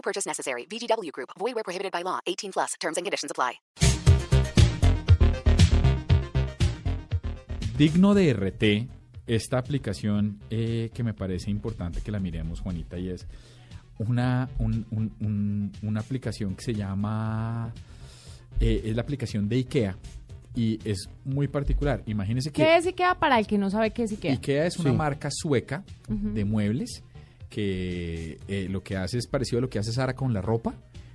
No purchase necessary. VGW Group. Void where prohibited by law. 18 plus. Terms and conditions apply. Digno de RT, esta aplicación eh, que me parece importante que la miremos, Juanita, y es una, un- un- un- una aplicación que se llama, eh, es la aplicación de IKEA y es muy particular. Imagínense que ¿Qué es IKEA para el que no sabe qué es IKEA? IKEA es una Sí. marca sueca de muebles que eh, lo que hace es parecido a lo que hace Sara con la ropa,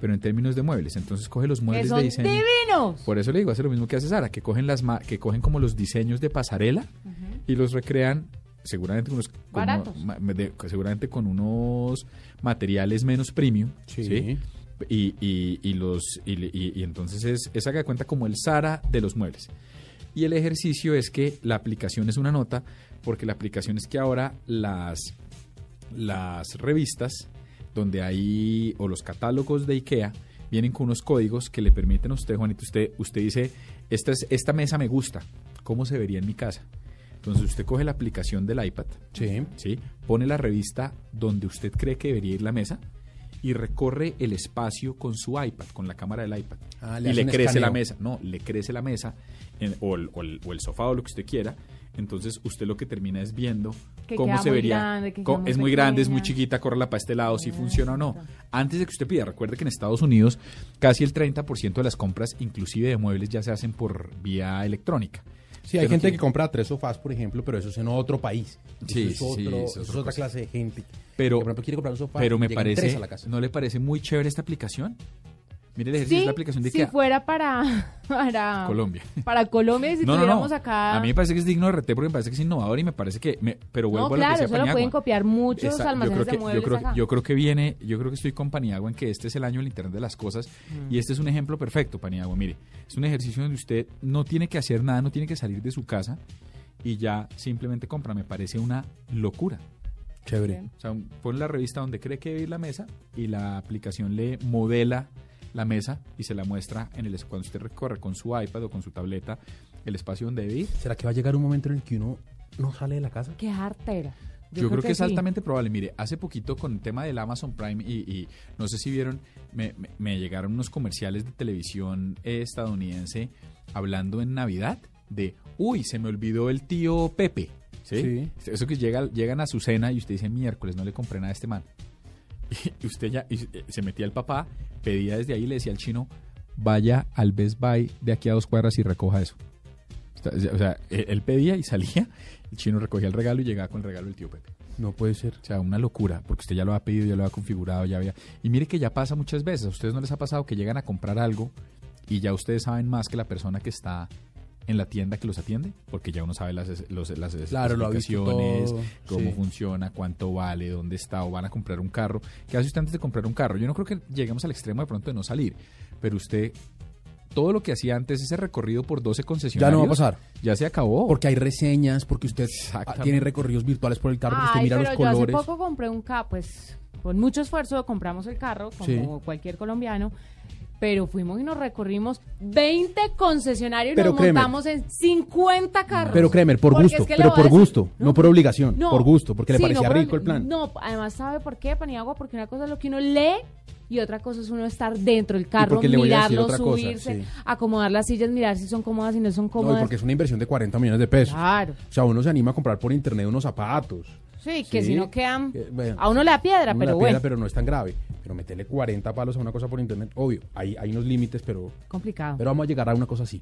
pero en términos de muebles. Entonces coge los muebles son de diseño. divinos. Por eso le digo, hace lo mismo que hace Sara, que cogen las ma- que cogen como los diseños de pasarela y los recrean seguramente con unos con de- seguramente con unos materiales menos premium, Sí. ¿sí? Y, y- y los y, y- y entonces es, es haga de cuenta como el Sara de los muebles. Y el ejercicio es que la aplicación es una nota, porque la aplicación es que ahora las, las revistas donde hay, o los catálogos de IKEA, vienen con unos códigos que le permiten a usted, Juanito, usted, usted dice, esta, es, esta mesa me gusta, ¿cómo se vería en mi casa? Entonces usted coge la aplicación del iPad, Sí. ¿sí? pone la revista donde usted cree que debería ir la mesa y recorre el espacio con su iPad, con la cámara del iPad. Ah, y le crece la mesa. No, le crece la mesa en- o, el, o el- o el sofá o lo que usted quiera. Entonces usted lo que termina es viendo Que cómo se vería. grande, que Co- queda muy es muy grande, es muy chiquita, córrela para este lado, si funciona o no. Antes de que usted pida, recuerde que en Estados Unidos casi el 30% de las compras, inclusive de muebles, ya se hacen por vía electrónica. Sí, hay gente que compra tres sofás, por ejemplo, pero eso es en otro país. Eso Sí, es, sí, otro- sí, eso es es otra clase de gente. Pero, que, por ejemplo, quiere comprar un sofá. pero me parece, a la casa. ¿no le parece muy chévere esta aplicación? Mire el ejercicio Sí, de la aplicación de si IKEA. fuera para, para Colombia. Para Colombia, y si no, no, no. tuviéramos acá. A mí me parece que es digno de RT porque me parece que es innovador y me parece que... me- pero vuelvo no, a lo que eso lo pueden copiar muchos Esa- yo creo de que, muebles yo creo, acá. yo creo que viene, yo creo que estoy con Paniagua en que este es el año del Internet de las cosas Mm. y este es un ejemplo perfecto, Paniagua. Mire, es un ejercicio donde usted no tiene que hacer nada, no tiene que salir de su casa y ya simplemente compra. Me parece una locura. Chévere. O sea, pone la revista donde cree que debe ir la mesa y la aplicación le modela la mesa y se la muestra en el cuando usted recorre con su iPad o con su tableta el espacio donde debe ir. ¿Será que va a llegar un momento en el que uno no sale de la casa? Qué artera. Yo, creo, que, es sí. altamente probable. Mire, hace poquito con el tema del Amazon Prime y, y no sé si vieron, me, me- me llegaron unos comerciales de televisión estadounidense hablando en Navidad de, uy, se me olvidó el tío Pepe. ¿Sí? Eso que llega, llegan a su cena y usted dice, miércoles, no le compré nada a este man. Y usted ya y, eh, se metía el papá, pedía desde ahí y le decía al chino, vaya al Best Buy de aquí a dos cuadras y recoja eso. O sea, él él pedía y salía, el chino recogía el regalo y llegaba con el regalo del tío Pepe. No puede ser. O sea, una locura, porque usted ya lo ha pedido, ya lo ha configurado, ya había... Y mire que ya pasa muchas veces, a ustedes no les ha pasado que llegan a comprar algo y ya ustedes saben más que la persona que está en la tienda que los atiende, porque ya uno sabe las, los, las Claro, lo todo, cómo sí. funciona, cuánto vale, dónde está, o van a comprar un carro. ¿Qué hace usted antes de comprar un carro? Yo no creo que lleguemos al extremo de pronto de no salir, pero usted, todo lo que hacía antes, ese recorrido por 12 Ya concesionarios... no va a pasar. Ya se acabó. Porque hay reseñas, porque usted Exactamente. tiene recorridos virtuales por el carro, porque usted Ay, mira pero los yo hace colores. poco compré un carro, pues con mucho esfuerzo compramos el carro, como Sí. cualquier colombiano, pero fuimos y nos recorrimos 20 concesionarios y Pero nos montamos en 50 carros. Pero créeme, por gusto, es que le pero por decir- gusto, no, por obligación, No. por gusto, porque le parecía no por rico el plan. No, además, ¿sabe por qué, Paniagua? Porque una cosa es lo que uno lee y otra cosa es uno estar dentro del carro, mirarlo, otra cosa, subirse, sí. acomodar las sillas, mirar si son cómodas, si no son No, y cómodas. porque es una inversión de 40 millones de pesos. Claro. O sea, uno se anima a comprar por internet unos zapatos. Sí, que Sí. si no quedan... Que, bueno, a uno le da piedra, uno pero la bueno, piedra, pero no es tan grave. Pero meterle 40 palos a una cosa por internet, obvio, hay, hay unos límites, pero, complicado. pero vamos a llegar a una cosa así.